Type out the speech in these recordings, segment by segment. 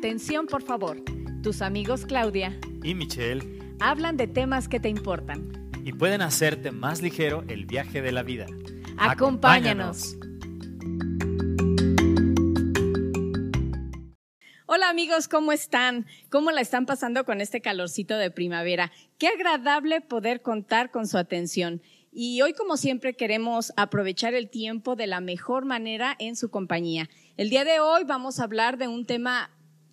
Atención, por favor. Tus amigos Claudia y Michelle hablan de temas que te importan y pueden hacerte más ligero el viaje de la vida. Acompáñanos. Hola amigos, ¿cómo están? ¿Cómo la están pasando con este calorcito de primavera? Qué agradable poder contar con su atención. Y hoy, como siempre, queremos aprovechar el tiempo de la mejor manera en su compañía. El día de hoy vamos a hablar de un tema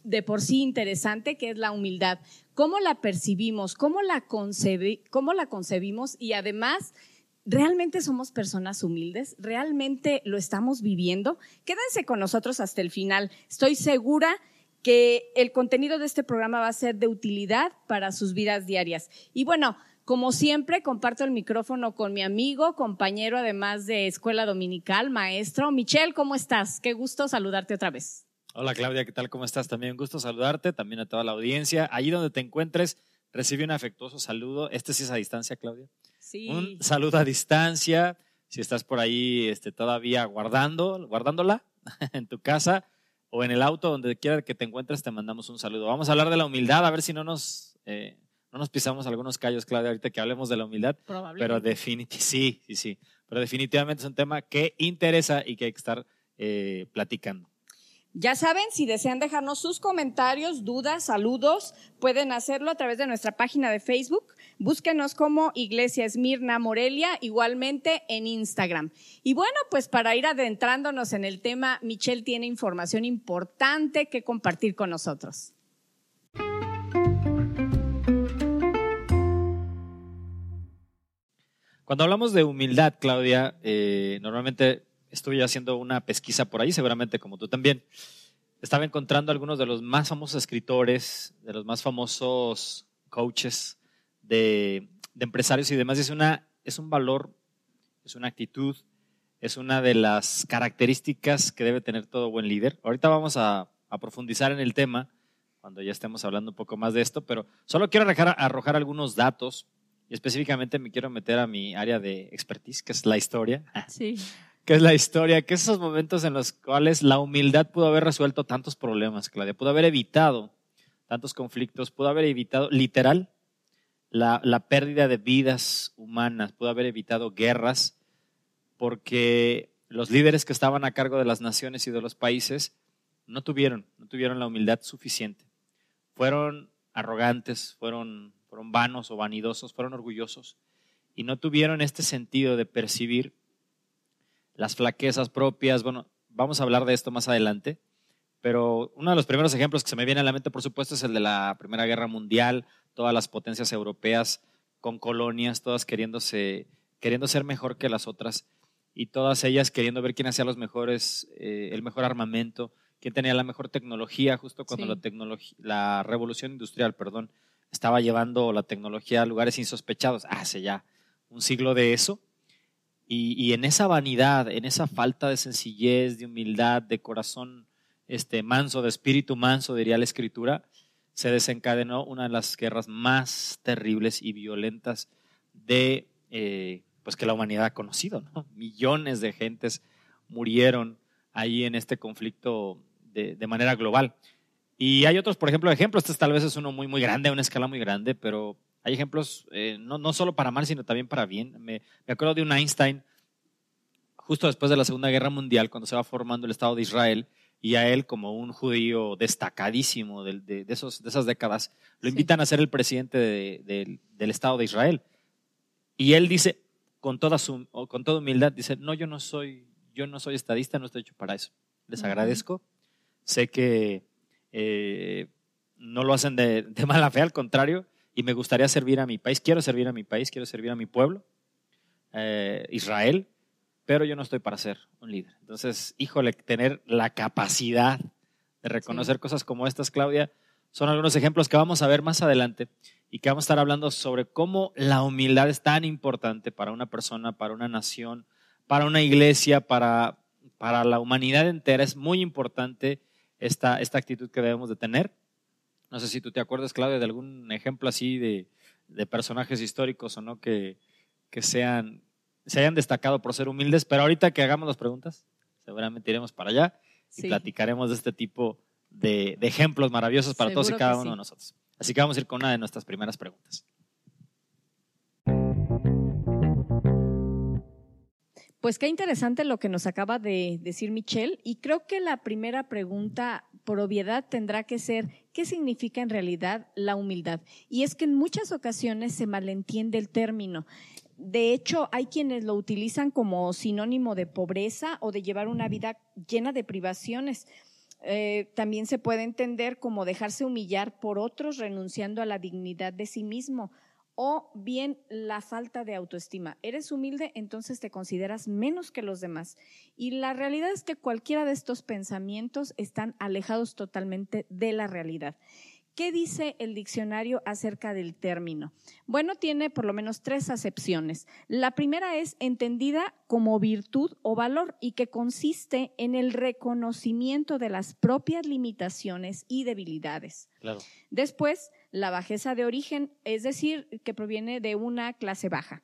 de por sí interesante, que es la humildad. ¿Cómo la percibimos? ¿Cómo la, concebimos? Y además, ¿realmente somos personas humildes? ¿Realmente lo estamos viviendo? Quédense con nosotros hasta el final. Estoy segura que el contenido de este programa va a ser de utilidad para sus vidas diarias. Y bueno, como siempre, comparto el micrófono con mi amigo, compañero además de escuela dominical, maestro. Michelle, ¿cómo estás? Qué gusto saludarte otra vez. Hola Claudia, ¿qué tal? ¿Cómo estás? También un gusto saludarte, también a toda la audiencia. Allí donde te encuentres, recibe un afectuoso saludo. Este sí es a distancia, Claudia. Sí. Un saludo a distancia. Si estás por ahí este, todavía guardando, guardándola en tu casa o en el auto, donde quiera que te encuentres, te mandamos un saludo. Vamos a hablar de la humildad, a ver si no nos, eh, no nos pisamos algunos callos, Claudia, ahorita que hablemos de la humildad. Pero definitivamente, sí, sí, sí. Pero definitivamente es un tema que interesa y que hay que estar eh, platicando. Ya saben, si desean dejarnos sus comentarios, dudas, saludos, pueden hacerlo a través de nuestra página de Facebook. Búsquenos como Iglesia Esmirna Morelia, igualmente en Instagram. Y bueno, pues para ir adentrándonos en el tema, Michelle tiene información importante que compartir con nosotros. Cuando hablamos de humildad, Claudia, eh, normalmente estuve haciendo una pesquisa por ahí, seguramente como tú también. Estaba encontrando algunos de los más famosos escritores, de los más famosos coaches de, empresarios y demás. Es, una, es un valor, es una actitud, es una de las características que debe tener todo buen líder. Ahorita vamos a, profundizar en el tema cuando ya estemos hablando un poco más de esto, pero solo quiero arrojar, arrojar algunos datos y específicamente me quiero meter a mi área de expertise, que es la historia. Sí que es la historia, que esos momentos en los cuales la humildad pudo haber resuelto tantos problemas, Claudia, pudo haber evitado tantos conflictos, pudo haber evitado literal la, la pérdida de vidas humanas, pudo haber evitado guerras, porque los líderes que estaban a cargo de las naciones y de los países no tuvieron, no tuvieron la humildad suficiente. Fueron arrogantes, fueron, fueron vanos o vanidosos, fueron orgullosos y no tuvieron este sentido de percibir las flaquezas propias. Bueno, vamos a hablar de esto más adelante, pero uno de los primeros ejemplos que se me viene a la mente, por supuesto, es el de la Primera Guerra Mundial, todas las potencias europeas con colonias, todas queriéndose, queriendo ser mejor que las otras y todas ellas queriendo ver quién hacía los mejores, eh, el mejor armamento, quién tenía la mejor tecnología, justo cuando la, tecnología, la revolución industrial, perdón, estaba llevando la tecnología a lugares insospechados, hace ya un siglo de eso, y, en esa vanidad, en esa falta de sencillez, de humildad, de corazón este, manso, de espíritu manso, diría la escritura, se desencadenó una de las guerras más terribles y violentas de eh, pues que la humanidad ha conocido. Millones de gentes murieron ahí en este conflicto de, manera global. Y hay otros, por ejemplo, ejemplos. Este tal vez es uno muy, muy grande, una escala muy grande, pero hay ejemplos eh, no, no, solo para mal, sino también para bien. Me, me, acuerdo de un Einstein, justo después de la Segunda Guerra Mundial, cuando se va formando el Estado de Israel, y a él, como un judío destacadísimo de, de, esos, de esas décadas, lo invitan a ser el presidente del Estado de Israel. Y él dice, con toda, su, con toda humildad, dice, no, yo no soy, yo no soy estadista, no estoy hecho para eso. Les agradezco. Sé que eh, no lo hacen de, de mala fe, al contrario, y me gustaría servir a mi país, quiero servir a mi país, quiero servir a mi pueblo, eh, Israel, pero yo no estoy para ser un líder. Entonces, híjole, tener la capacidad de reconocer cosas como estas, Claudia, son algunos ejemplos que vamos a ver más adelante y que vamos a estar hablando sobre cómo la humildad es tan importante para una persona, para una nación, para una iglesia, para, para la humanidad entera. Es muy importante esta, esta actitud que debemos de tener. No sé si tú te acuerdas, Claudia, de algún ejemplo así de, personajes históricos o no que, que sean, se hayan destacado por ser humildes, pero ahorita que hagamos las preguntas, seguramente iremos para allá y platicaremos de este tipo de, de ejemplos maravillosos para todos y cada uno sí. de nosotros. Así que vamos a ir con una de nuestras primeras preguntas. Pues qué interesante lo que nos acaba de decir Michelle y creo que la primera pregunta por obviedad tendrá que ser ¿qué significa en realidad la humildad? Y es que en muchas ocasiones se malentiende el término. De hecho, hay quienes lo utilizan como sinónimo de pobreza o de llevar una vida llena de privaciones. Eh, también se puede entender como dejarse humillar por otros renunciando a la dignidad de sí mismo o bien la falta de autoestima. Eres humilde, entonces te consideras menos que los demás. Y la realidad es que cualquiera de estos pensamientos están alejados totalmente de la realidad. ¿Qué dice el diccionario acerca del término? Bueno, tiene por lo menos tres acepciones. La primera es entendida como virtud o valor y que consiste en el reconocimiento de las propias limitaciones y debilidades. Claro. Después, la bajeza de origen, es decir, que proviene de una clase baja.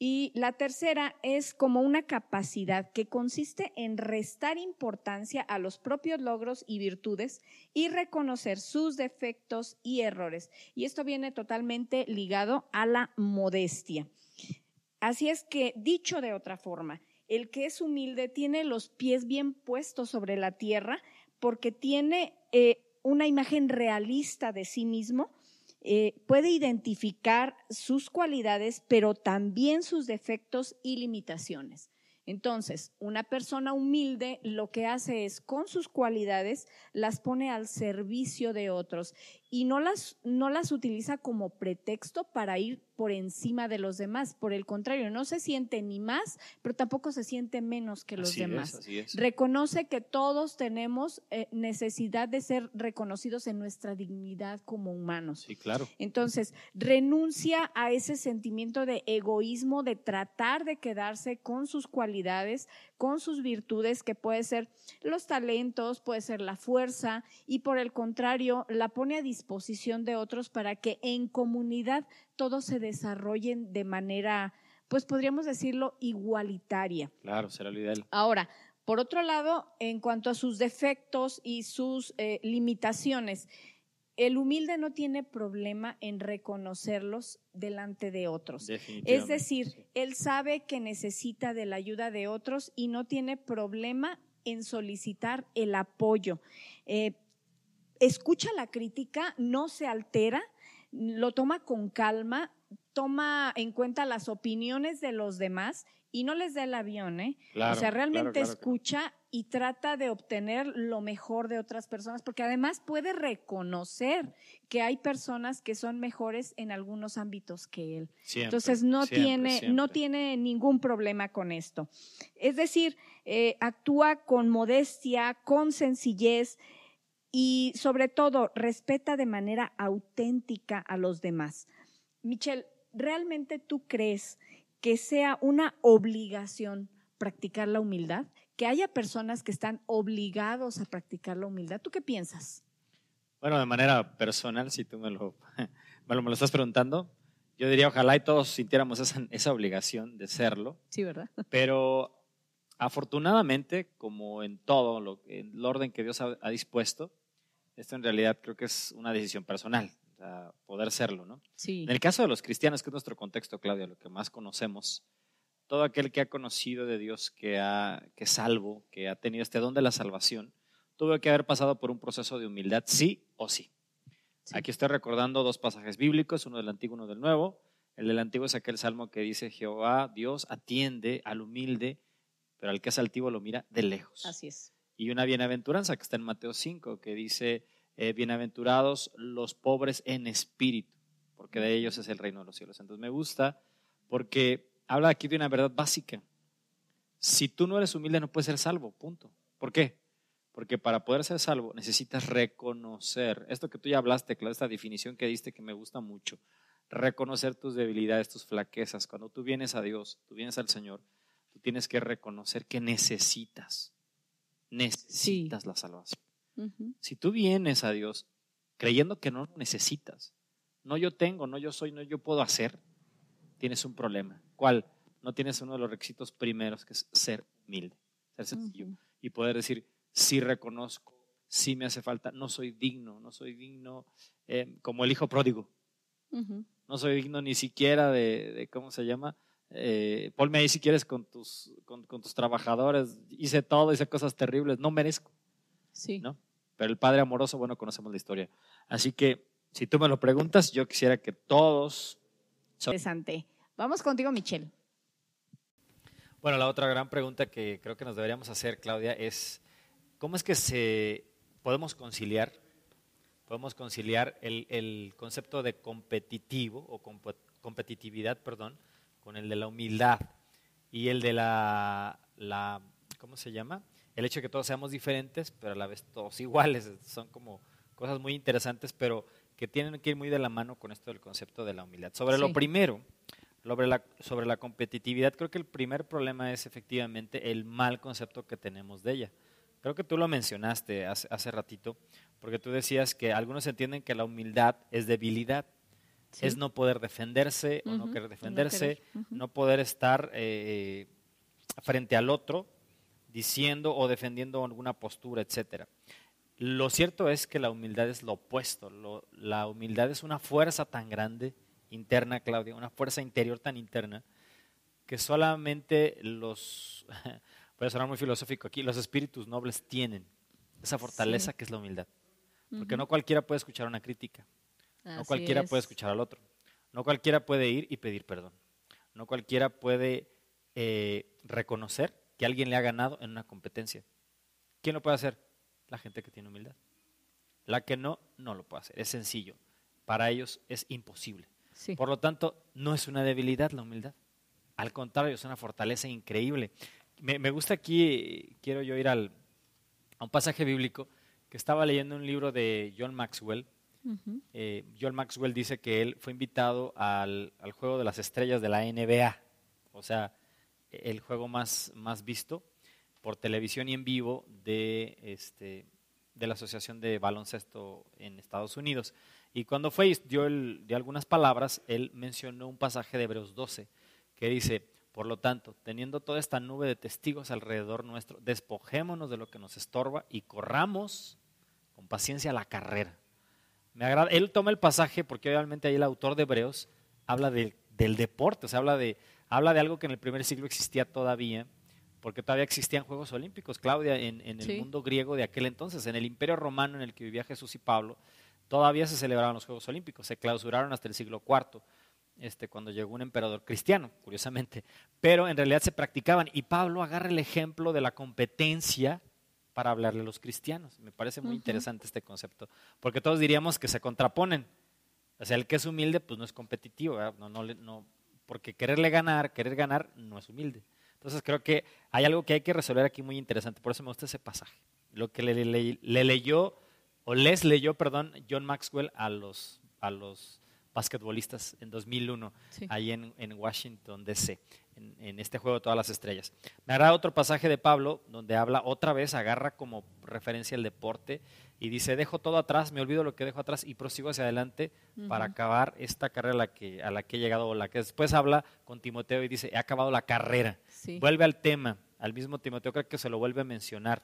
Y la tercera es como una capacidad que consiste en restar importancia a los propios logros y virtudes y reconocer sus defectos y errores. Y esto viene totalmente ligado a la modestia. Así es que, dicho de otra forma, el que es humilde tiene los pies bien puestos sobre la tierra porque tiene eh, una imagen realista de sí mismo, eh, puede identificar sus cualidades, pero también sus defectos y limitaciones. Entonces, una persona humilde lo que hace es, con sus cualidades, las pone al servicio de otros y no las, no las utiliza como pretexto para ir por encima de los demás. Por el contrario, no se siente ni más, pero tampoco se siente menos que los Así demás. es, así es. Reconoce que todos tenemos eh, necesidad de ser reconocidos en nuestra dignidad como humanos. Sí, claro. Entonces, renuncia a ese sentimiento de egoísmo, de tratar de quedarse con sus cualidades, con sus virtudes, que puede ser los talentos, puede ser la fuerza, y por el contrario, la pone a disposición de otros para que en comunidad todos se desarrollen de manera, pues podríamos decirlo, igualitaria. Claro, será lo ideal. Ahora, por otro lado, en cuanto a sus defectos y sus eh, limitaciones, el humilde no tiene problema en reconocerlos delante de otros. Es decir, él sabe que necesita de la ayuda de otros y no tiene problema en solicitar el apoyo. Eh, escucha la crítica, no se altera, lo toma con calma, toma en cuenta las opiniones de los demás y no les da el avión, ¿eh? Claro, o sea, realmente claro, claro, claro. escucha y trata de obtener lo mejor de otras personas, porque además puede reconocer que hay personas que son mejores en algunos ámbitos que él. Siempre, Entonces no siempre, tiene, no tiene ningún problema con esto. Es decir, eh, actúa con modestia, con sencillez y sobre todo respeta de manera auténtica a los demás. Michelle, ¿realmente tú crees que sea una obligación practicar la humildad? Que haya personas que están obligados a practicar la humildad. ¿Tú qué piensas? Bueno, de manera personal, si tú me lo, me lo, me lo estás preguntando, yo diría ojalá y todos sintiéramos esa, esa obligación de serlo, Sí, ¿verdad? pero afortunadamente, como en todo lo, en el orden que Dios ha, ha dispuesto, esto en realidad creo que es una decisión personal, poder serlo, ¿no? Sí. En el caso de los cristianos, que es nuestro contexto, Claudia, lo que más conocemos, todo aquel que ha conocido de Dios, que, ha, que es salvo, que ha tenido este don de la salvación, tuvo que haber pasado por un proceso de humildad, sí o sí. Sí. Aquí estoy recordando dos pasajes bíblicos, uno del Antiguo y uno del Nuevo. El del Antiguo es aquel salmo que dice, Jehová, Dios, atiende al humilde, pero al que es altivo lo mira de lejos Así es. Y una bienaventuranza que está en Mateo 5, que dice, eh, bienaventurados los pobres en espíritu, porque de ellos es el reino de los cielos. Entonces me gusta porque habla aquí de una verdad básica. Si tú no eres humilde no puedes ser salvo, punto. ¿Por qué? Porque para poder ser salvo necesitas reconocer, esto que tú ya hablaste, Claudia, esta definición que diste que me gusta mucho, reconocer tus debilidades, tus flaquezas. Cuando tú vienes a Dios, tú vienes al Señor, tú tienes que reconocer que necesitas, necesitas la salvación. Si tú vienes a Dios creyendo que no lo necesitas, no yo tengo, no yo soy, no yo puedo hacer, tienes un problema. ¿Cuál? No tienes uno de los requisitos primeros, que es ser humilde, ser sencillo y poder decir, sí reconozco sí me hace falta, no soy digno, no soy digno eh, como el hijo pródigo. No soy digno ni siquiera de, ¿cómo se llama? Eh, ponme ahí si quieres con tus, con, tus trabajadores, hice todo, hice cosas terribles, no merezco. Sí. ¿no? Pero el Padre amoroso, bueno, conocemos la historia. Así que, si tú me lo preguntas, yo quisiera que todos... Interesante. Vamos contigo, Michelle. Bueno, la otra gran pregunta que creo que nos deberíamos hacer, Claudia, es ¿cómo es que se podemos conciliar, podemos conciliar el, concepto de competitivo o competitividad, perdón, con el de la humildad y el de la, la, ¿cómo se llama? El hecho de que todos seamos diferentes, pero a la vez todos iguales. Son como cosas muy interesantes, pero que tienen que ir muy de la mano con esto del concepto de la humildad. Sobre lo primero, sobre la, sobre la competitividad, creo que el primer problema es efectivamente el mal concepto que tenemos de ella. Creo que tú lo mencionaste hace, ratito, porque tú decías que algunos entienden que la humildad es debilidad, es no poder defenderse o no querer defenderse, no, poder estar eh, frente al otro diciendo o defendiendo alguna postura, etcétera. Lo cierto es que la humildad es lo opuesto. la humildad es una fuerza tan grande interna, Claudia, una fuerza interior tan interna, que solamente los, voy a sonar muy filosófico aquí, los espíritus nobles tienen esa fortaleza que es la humildad. Porque no cualquiera puede escuchar una crítica, no cualquiera puede escuchar al otro, no cualquiera puede ir y pedir perdón, no cualquiera puede eh, reconocer que alguien le ha ganado en una competencia. ¿Quién lo puede hacer? La gente que tiene humildad. La que no, no lo puede hacer. Es sencillo. Para ellos es imposible. Por lo tanto, no es una debilidad la humildad. Al contrario, es una fortaleza increíble. Me, gusta aquí, quiero yo ir al, a un pasaje bíblico que estaba leyendo un libro de John Maxwell. Eh, John Maxwell dice que él fue invitado al, juego de las estrellas de la NBA, o sea, el juego más, más visto por televisión y en vivo de, este, la Asociación de Baloncesto en Estados Unidos. Y cuando fue y dio, algunas palabras, él mencionó un pasaje de Hebreos 12 que dice, por lo tanto, teniendo toda esta nube de testigos alrededor nuestro, despojémonos de lo que nos estorba y corramos con paciencia la carrera. Me agrada, él toma el pasaje porque obviamente ahí el autor de Hebreos habla del deporte, o sea, habla de, habla de algo que en el primer siglo existía todavía, porque todavía existían Juegos Olímpicos, Claudia, en, el mundo griego de aquel entonces, en el imperio romano en el que vivía Jesús y Pablo, todavía se celebraban los Juegos Olímpicos, se clausuraron hasta el siglo IV, este, cuando llegó un emperador cristiano, curiosamente, pero en realidad se practicaban. Y Pablo agarra el ejemplo de la competencia para hablarle a los cristianos. Me parece muy interesante este concepto, porque todos diríamos que se contraponen. O sea, el que es humilde, pues no es competitivo, no, no, no, porque quererle ganar, querer ganar, no es humilde. Entonces creo que hay algo que hay que resolver aquí muy interesante, por eso me gusta ese pasaje. Lo que le, le leyó o les leyó, perdón, John Maxwell a los, a los basquetbolistas en 2001, ahí en, Washington, D.C., en, este juego de todas las estrellas. Me agrada otro pasaje de Pablo donde habla otra vez, agarra como referencia el deporte y dice, dejo todo atrás, me olvido lo que dejo atrás y prosigo hacia adelante para acabar esta carrera a la, que, a la que he llegado, o la que después habla con Timoteo y dice, he acabado la carrera. Vuelve al tema, al mismo Timoteo creo que se lo vuelve a mencionar.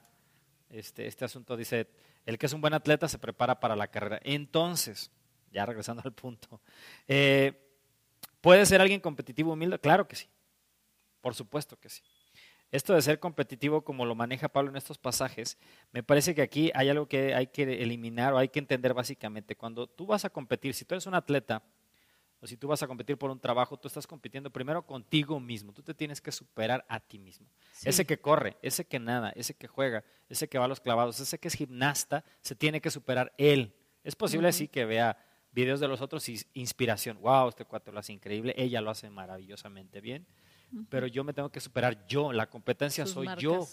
Este, este asunto dice, el que es un buen atleta se prepara para la carrera. Entonces, ya regresando al punto, eh, ¿puede ser alguien competitivo humilde? Claro que sí, por supuesto que sí. Esto de ser competitivo como lo maneja Pablo en estos pasajes, me parece que aquí hay algo que hay que eliminar o hay que entender básicamente. Cuando tú vas a competir, si tú eres un atleta, o si tú vas a competir por un trabajo, tú estás compitiendo primero contigo mismo. Tú te tienes que superar a ti mismo. Ese que corre, ese que nada, ese que juega, ese que va a los clavados, ese que es gimnasta, se tiene que superar él. Es posible así que vea videos de los otros y inspiración. Wow, este cuatro lo hace increíble, ella lo hace maravillosamente bien. Pero yo me tengo que superar yo. La competencia soy yo.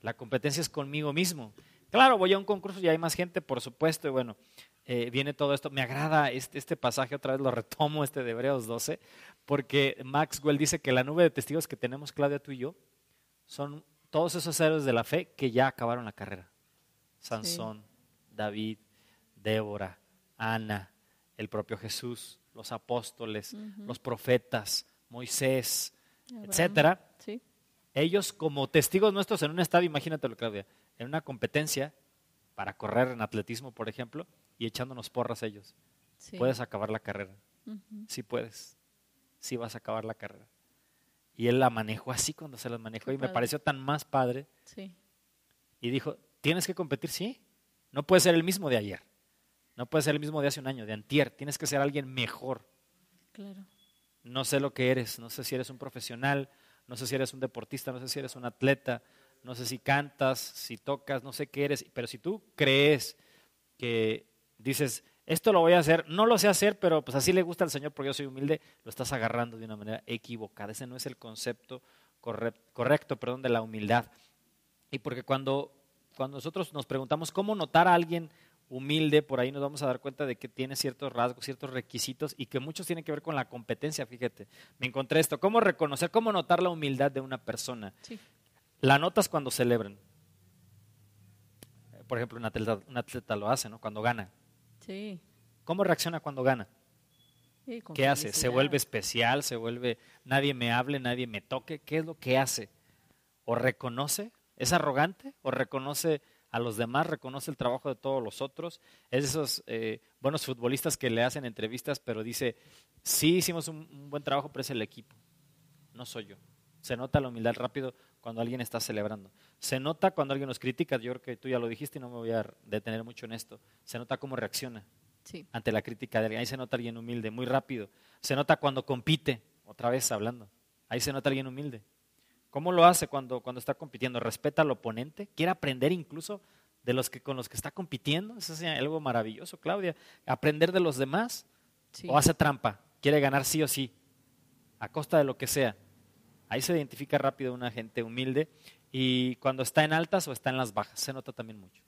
La competencia es conmigo mismo. Claro, voy a un concurso y hay más gente, por supuesto, y bueno, eh, viene todo esto. Me agrada este, este, pasaje, otra vez lo retomo, este de Hebreos 12, porque Maxwell dice que la nube de testigos que tenemos, Claudia, tú y yo, son todos esos héroes de la fe que ya acabaron la carrera. Sansón, David, Débora, Ana, el propio Jesús, los apóstoles, los profetas, Moisés, etcétera. Ellos como testigos nuestros en un estadio, imagínatelo, Claudia, en una competencia para correr en atletismo, por ejemplo, y echándonos porras ellos. Puedes acabar la carrera. Sí puedes. Sí vas a acabar la carrera. Y él la manejó así cuando se la manejó y me pareció tan más padre. Sí. Y dijo, ¿tienes que competir? Sí. No puede ser el mismo de ayer. No puede ser el mismo de hace un año, de antier. Tienes que ser alguien mejor. Claro. No sé lo que eres. No sé si eres un profesional. No sé si eres un deportista. No sé si eres un atleta. No sé si cantas, si tocas. No sé qué eres. Pero si tú crees que dices, esto lo voy a hacer, no lo sé hacer, pero pues así le gusta al Señor porque yo soy humilde, lo estás agarrando de una manera equivocada. Ese no es el concepto correcto, perdón, de la humildad. Y porque cuando, cuando nosotros nos preguntamos cómo notar a alguien humilde, por ahí nos vamos a dar cuenta de que tiene ciertos rasgos, ciertos requisitos y que muchos tienen que ver con la competencia, fíjate. Me encontré esto, cómo reconocer, cómo notar la humildad de una persona. La notas cuando celebran. Por ejemplo, un atleta, un atleta lo hace, ¿no? Cuando gana. Sí. ¿Cómo reacciona cuando gana? ¿Qué hace? ¿Se vuelve especial? ¿Se vuelve nadie me hable, nadie me toque? ¿Qué es lo que hace? ¿O reconoce? ¿Es arrogante? ¿O reconoce a los demás? ¿Reconoce el trabajo de todos los otros? Es de esos eh, buenos futbolistas que le hacen entrevistas, pero dice, sí hicimos un, buen trabajo, pero es el equipo, no soy yo. Se nota la humildad rápido cuando alguien está celebrando. Se nota cuando alguien nos critica, yo creo que tú ya lo dijiste y no me voy a detener mucho en esto. Se nota cómo reacciona ante la crítica de alguien. Ahí se nota alguien humilde, muy rápido. Se nota cuando compite, otra vez hablando. Ahí se nota alguien humilde. ¿Cómo lo hace cuando, cuando está compitiendo? ¿Respeta al oponente? ¿Quiere aprender incluso de los que con los que está compitiendo? Eso es algo maravilloso, Claudia. ¿Aprender de los demás? ¿O hace trampa? ¿Quiere ganar sí o sí? A costa de lo que sea. Ahí se identifica rápido una gente humilde y cuando está en altas o está en las bajas, se nota también mucho.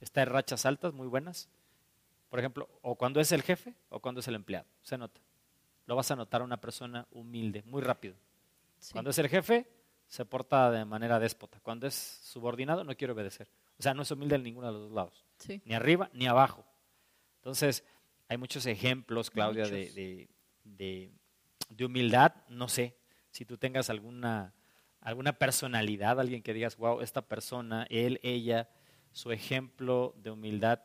Está en rachas altas muy buenas, por ejemplo, o cuando es el jefe o cuando es el empleado, se nota. Lo vas a notar a una persona humilde, muy rápido. Cuando es el jefe, se porta de manera déspota. Cuando es subordinado, no quiere obedecer. O sea, no es humilde en ninguno de los dos lados, ni arriba ni abajo. Entonces, hay muchos ejemplos, Claudia, De, de humildad, no sé, si tú tengas alguna, alguna personalidad, alguien que digas, wow, esta persona, él, ella, su ejemplo de humildad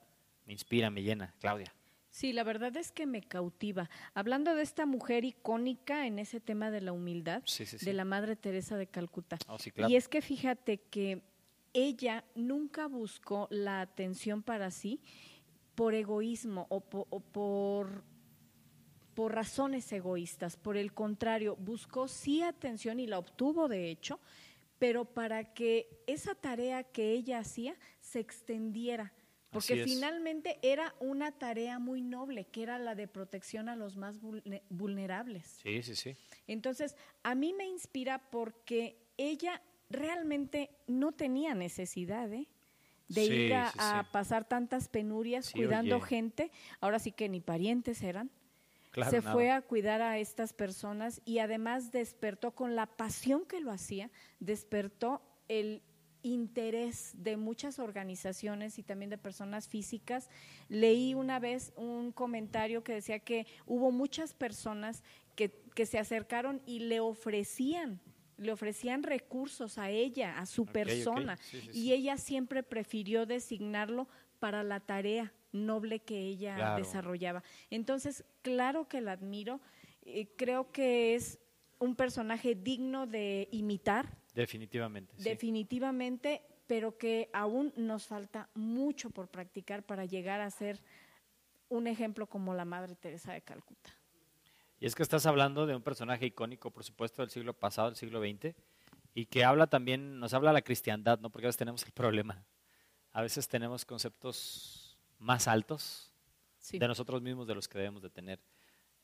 me inspira, me llena. Claudia. Sí, la verdad es que me cautiva. Hablando de esta mujer icónica en ese tema de la humildad, de la Madre Teresa de Calcuta. Oh, y es que fíjate que ella nunca buscó la atención para sí por egoísmo o por por razones egoístas. Por el contrario, buscó sí atención y la obtuvo de hecho, pero para que esa tarea que ella hacía se extendiera. Porque finalmente era una tarea muy noble, que era la de protección a los más vulnerables. Sí, sí, sí. Entonces, a mí me inspira porque ella realmente no tenía necesidad ¿eh? de ir a, pasar tantas penurias cuidando gente. Ahora sí que ni parientes eran se fue a cuidar a estas personas y además despertó con la pasión que lo hacía, despertó el interés de muchas organizaciones y también de personas físicas. Leí una vez un comentario que decía que hubo muchas personas que, que se acercaron y le ofrecían le ofrecían recursos a ella, a su persona, y ella siempre prefirió designarlo para la tarea noble que ella desarrollaba. Entonces, claro que la admiro, eh, creo que es un personaje digno de imitar. Definitivamente. Definitivamente, pero que aún nos falta mucho por practicar para llegar a ser un ejemplo como la Madre Teresa de Calcuta. Y es que estás hablando de un personaje icónico, por supuesto, del siglo pasado, del siglo XX, y que habla también, nos habla la cristiandad, ¿no? Porque a veces tenemos el problema. A veces tenemos conceptos más altos de nosotros mismos de los que debemos de tener.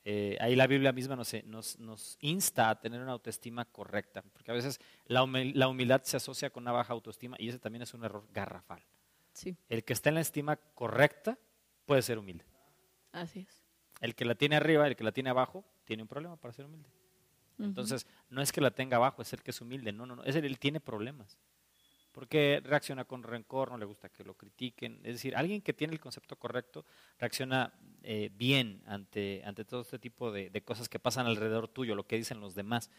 Eh, ahí la Biblia misma nos, nos, nos, insta a tener una autoestima correcta, porque a veces la, humildad se asocia con una baja autoestima y ese también es un error garrafal. El que está en la estima correcta puede ser humilde. Así es. El que la tiene arriba, el que la tiene abajo, tiene un problema para ser humilde. Entonces, no es que la tenga abajo, es el que es humilde, no, no, no, es el, él tiene problemas porque reacciona con rencor, no le gusta que lo critiquen. Es decir, alguien que tiene el concepto correcto reacciona eh, bien ante, ante todo este tipo de, cosas que pasan alrededor tuyo, lo que dicen los demás.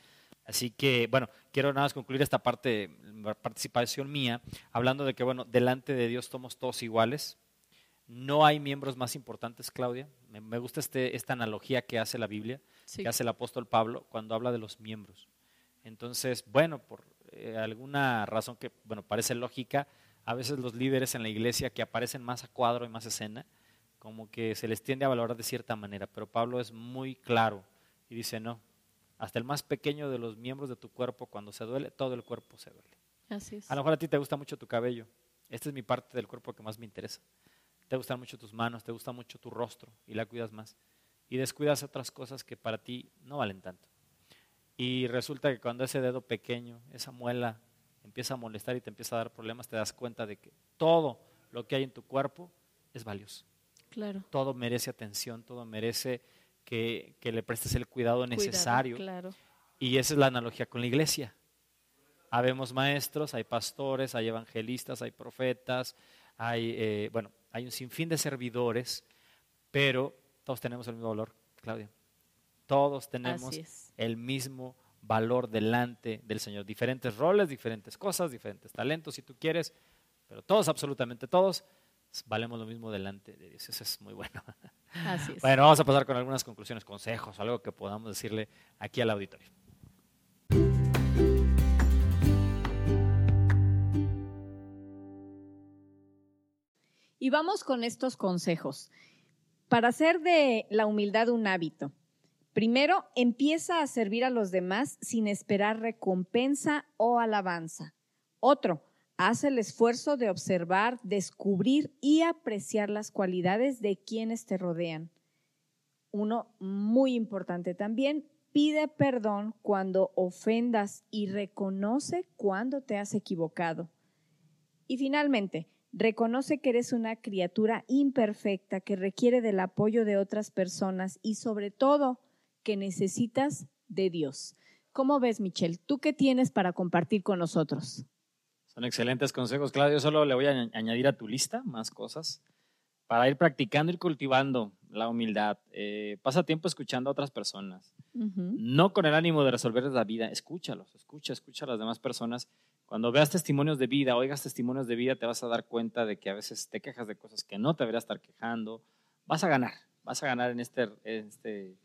Así que, bueno, quiero nada más concluir esta parte, participación mía, hablando de que, bueno, delante de Dios somos todos iguales. No hay miembros más importantes, Claudia. Me, gusta este, esta analogía que hace la Biblia, que hace el apóstol Pablo cuando habla de los miembros. Entonces, bueno, por eh, alguna razón que, bueno, parece lógica, a veces los líderes en la iglesia que aparecen más a cuadro y más escena, como que se les tiende a valorar de cierta manera, pero Pablo es muy claro y dice, no, hasta el más pequeño de los miembros de tu cuerpo, cuando se duele, todo el cuerpo se duele. Así es. A lo mejor a ti te gusta mucho tu cabello, esta es mi parte del cuerpo que más me interesa. Te gustan mucho tus manos, te gusta mucho tu rostro y la cuidas más. Y descuidas otras cosas que para ti no valen tanto. Y resulta que cuando ese dedo pequeño, esa muela, empieza a molestar y te empieza a dar problemas, te das cuenta de que todo lo que hay en tu cuerpo es valioso. Claro. Todo merece atención, todo merece que, le prestes el cuidado necesario. claro. Y esa es la analogía con la iglesia. Habemos maestros, hay pastores, hay evangelistas, hay profetas, hay, eh, bueno, hay un sinfín de servidores, pero todos tenemos el mismo valor, Claudia. Todos tenemos el mismo valor delante del Señor. Diferentes roles, diferentes cosas, diferentes talentos, si tú quieres, pero todos, absolutamente todos, valemos lo mismo delante de Dios. Eso es muy bueno. Así es. Bueno, vamos a pasar con algunas conclusiones, consejos, algo que podamos decirle aquí al auditorio. Y vamos con estos consejos. Para hacer de la humildad un hábito, primero empieza a servir a los demás sin esperar recompensa o alabanza. Otro, Haz el esfuerzo de observar, descubrir y apreciar las cualidades de quienes te rodean. Uno muy importante también, pide perdón cuando ofendas y reconoce cuando te has equivocado. Y finalmente, reconoce que eres una criatura imperfecta que requiere del apoyo de otras personas y sobre todo que necesitas de Dios. ¿Cómo ves, Michelle? ¿Tú qué tienes para compartir con nosotros? Son excelentes consejos, Claudio. Solo le voy a añadir a tu lista más cosas para ir practicando y cultivando la humildad. Eh, pasa tiempo escuchando a otras personas. No con el ánimo de resolverles la vida. Escúchalos, escucha, escucha a las demás personas. Cuando veas testimonios de vida, oigas testimonios de vida, te vas a dar cuenta de que a veces te quejas de cosas que no te deberías estar quejando. Vas a ganar, vas a ganar en este, este,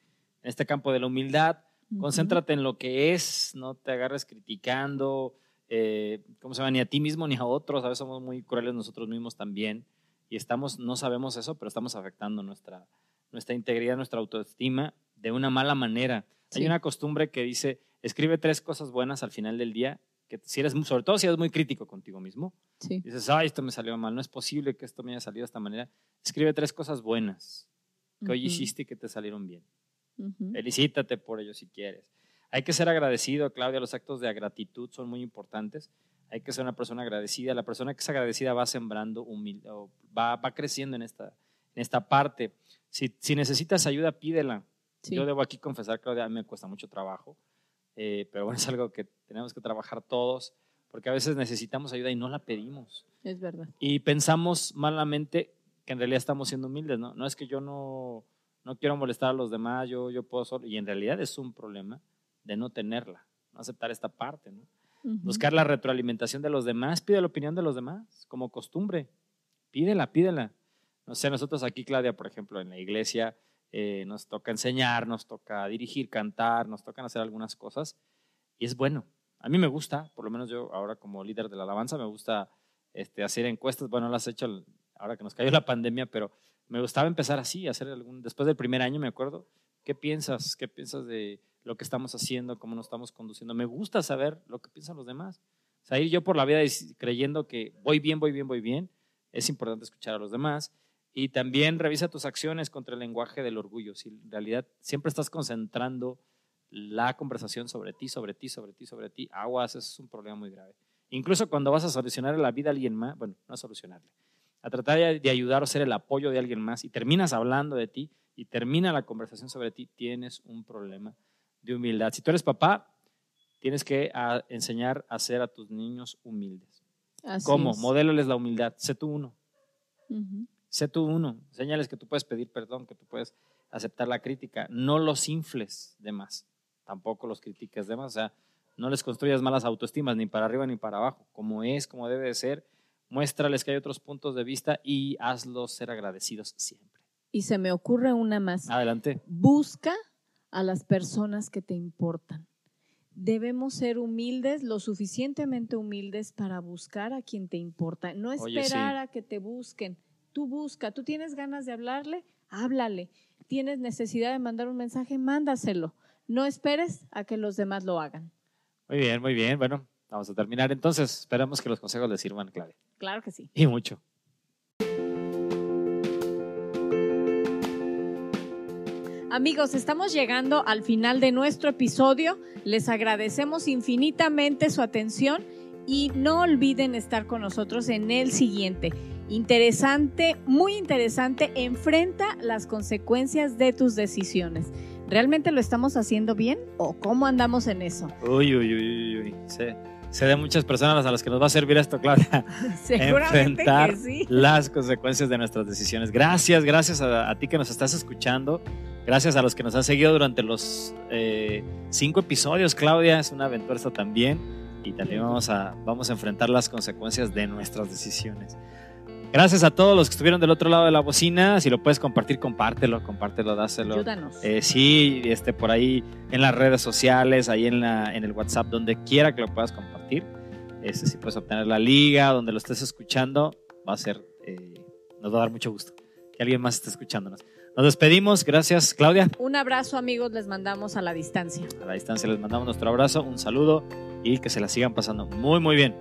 en este campo de la humildad. Concéntrate en lo que es, no te agarres criticando, eh, ¿cómo se llama? Ni a ti mismo ni a otros, a veces somos muy crueles nosotros mismos también y estamos, no sabemos eso, pero estamos afectando nuestra, nuestra integridad, nuestra autoestima de una mala manera. Hay una costumbre que dice, escribe tres cosas buenas al final del día, que si eres, sobre todo si eres muy crítico contigo mismo, dices, ay, esto me salió mal, no es posible que esto me haya salido de esta manera, escribe tres cosas buenas que hoy hiciste y que te salieron bien. Felicítate por ello si quieres. Hay que ser agradecido, Claudia, los actos de gratitud son muy importantes. Hay que ser una persona agradecida. La persona que es agradecida va sembrando humildad, va, va creciendo en esta, en esta parte. Si, si necesitas ayuda, pídela. Yo debo aquí confesar, Claudia, a mí me cuesta mucho trabajo, eh, pero bueno, es algo que tenemos que trabajar todos, porque a veces necesitamos ayuda y no la pedimos. Es verdad. Y pensamos malamente que en realidad estamos siendo humildes, ¿no? No es que yo no, no quiero molestar a los demás, yo, yo puedo solo, y en realidad es un problema de no tenerla, no aceptar esta parte, ¿no? Buscar la retroalimentación de los demás, pide la opinión de los demás, como costumbre, pídela, pídela. No sé, nosotros aquí, Claudia, por ejemplo, en la iglesia eh, nos toca enseñar, nos toca dirigir, cantar, nos tocan hacer algunas cosas y es bueno. A mí me gusta, por lo menos yo ahora como líder de la alabanza, me gusta este, hacer encuestas, bueno, las he hecho ahora que nos cayó la pandemia, pero me gustaba empezar así, hacer algún, después del primer año me acuerdo, ¿qué piensas? ¿Qué piensas de lo que estamos haciendo, cómo nos estamos conduciendo. Me gusta saber lo que piensan los demás. O sea, ir yo por la vida creyendo que voy bien, voy bien, voy bien, es importante escuchar a los demás. Y también revisa tus acciones contra el lenguaje del orgullo. Si en realidad siempre estás concentrando la conversación sobre ti, sobre ti, sobre ti, sobre ti, aguas, eso es un problema muy grave. Incluso cuando vas a solucionar la vida a alguien más, bueno, no a solucionarle, a tratar de ayudar o ser el apoyo de alguien más y terminas hablando de ti y termina la conversación sobre ti, tienes un problema de humildad. Si tú eres papá, tienes que enseñar a ser a tus niños humildes. ¿Cómo? Modélales la humildad. Sé tú uno. Sé tú uno. Enséñales que tú puedes pedir perdón, que tú puedes aceptar la crítica. No los infles de más. tampoco los critiques de más. O sea, no les construyas malas autoestimas ni para arriba ni para abajo. Como es, como debe de ser, muéstrales que hay otros puntos de vista y hazlos ser agradecidos siempre. Y se me ocurre una más. Adelante. Busca a las personas que te importan. Debemos ser humildes, lo suficientemente humildes para buscar a quien te importa. No Oye, esperar sí. a que te busquen. Tú busca. ¿Tú tienes ganas de hablarle? Háblale. ¿Tienes necesidad de mandar un mensaje? Mándaselo. No esperes a que los demás lo hagan. Muy bien, muy bien. Bueno, vamos a terminar entonces. Esperamos que los consejos les sirvan, Claudia. Claro que sí. Y mucho. Amigos, estamos llegando al final de nuestro episodio. Les agradecemos infinitamente su atención y no olviden estar con nosotros en el siguiente. Interesante, muy interesante, enfrenta las consecuencias de tus decisiones. ¿Realmente lo estamos haciendo bien o cómo andamos en eso? Uy, uy, uy, uy, uy. Sé, sé de muchas personas a las que nos va a servir esto, Claudia. Seguramente enfrentar que sí. las consecuencias de nuestras decisiones. Gracias, gracias a, a ti que nos estás escuchando. Gracias a los que nos han seguido durante los eh, cinco episodios, Claudia. Es una aventura esto también. Y también vamos a, vamos a enfrentar las consecuencias de nuestras decisiones. Gracias a todos los que estuvieron del otro lado de la bocina. Si lo puedes compartir, compártelo, compártelo, dáselo. Ayúdanos. Eh, sí, este, por ahí en las redes sociales, ahí en, la, en el WhatsApp, donde quiera que lo puedas compartir. Este, si puedes obtener la liga, donde lo estés escuchando, va a ser, eh, nos va a dar mucho gusto que alguien más esté escuchándonos. Nos despedimos, gracias Claudia. Un abrazo amigos, les mandamos a la distancia. A la distancia les mandamos nuestro abrazo, un saludo y que se la sigan pasando muy, muy bien.